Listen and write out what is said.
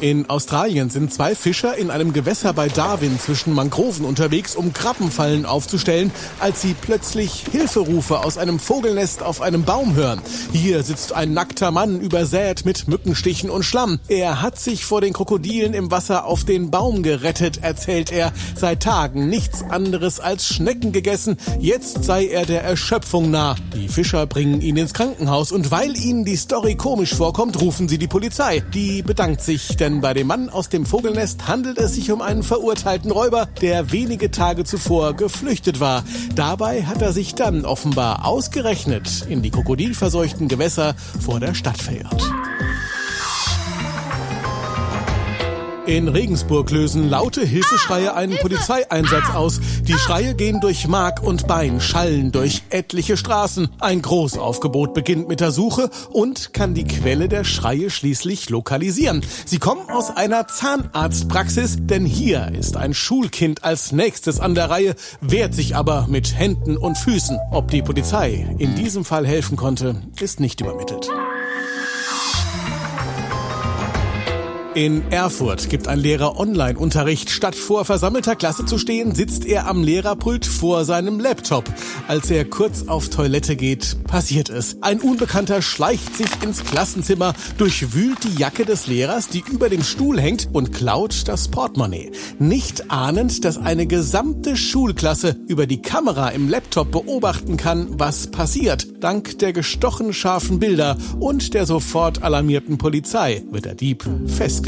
In Australien sind zwei Fischer in einem Gewässer bei Darwin zwischen Mangroven unterwegs, um Krabbenfallen aufzustellen, als sie plötzlich Hilferufe aus einem Vogelnest auf einem Baum hören. Hier sitzt ein nackter Mann übersät mit Mückenstichen und Schlamm. Er hat sich vor den Krokodilen im Wasser auf den Baum gerettet, erzählt er. Seit Tagen nichts anderes als Schnecken gegessen. Jetzt sei er der Erschöpfung nah. Die Fischer bringen ihn ins Krankenhaus und weil ihnen die Story komisch vorkommt, rufen sie die Polizei. Die bedankt sich, denn bei dem Mann aus dem Vogelnest handelt es sich um einen verurteilten Räuber, der wenige Tage zuvor geflüchtet war. Dabei hat er sich dann offenbar ausgerechnet in die krokodilverseuchten Gewässer vor der Stadt verirrt. In Regensburg lösen laute Hilfeschreie einen Polizeieinsatz aus. Die Schreie gehen durch Mark und Bein, schallen durch etliche Straßen. Ein Großaufgebot beginnt mit der Suche und kann die Quelle der Schreie schließlich lokalisieren. Sie kommen aus einer Zahnarztpraxis, denn hier ist ein Schulkind als nächstes an der Reihe, wehrt sich aber mit Händen und Füßen. Ob die Polizei in diesem Fall helfen konnte, ist nicht übermittelt. In Erfurt gibt ein Lehrer Online-Unterricht. Statt vor versammelter Klasse zu stehen, sitzt er am Lehrerpult vor seinem Laptop. Als er kurz auf Toilette geht, passiert es. Ein Unbekannter schleicht sich ins Klassenzimmer, durchwühlt die Jacke des Lehrers, die über dem Stuhl hängt, und klaut das Portemonnaie. Nicht ahnend, dass eine gesamte Schulklasse über die Kamera im Laptop beobachten kann, was passiert. Dank der gestochen scharfen Bilder und der sofort alarmierten Polizei wird der Dieb festgenommen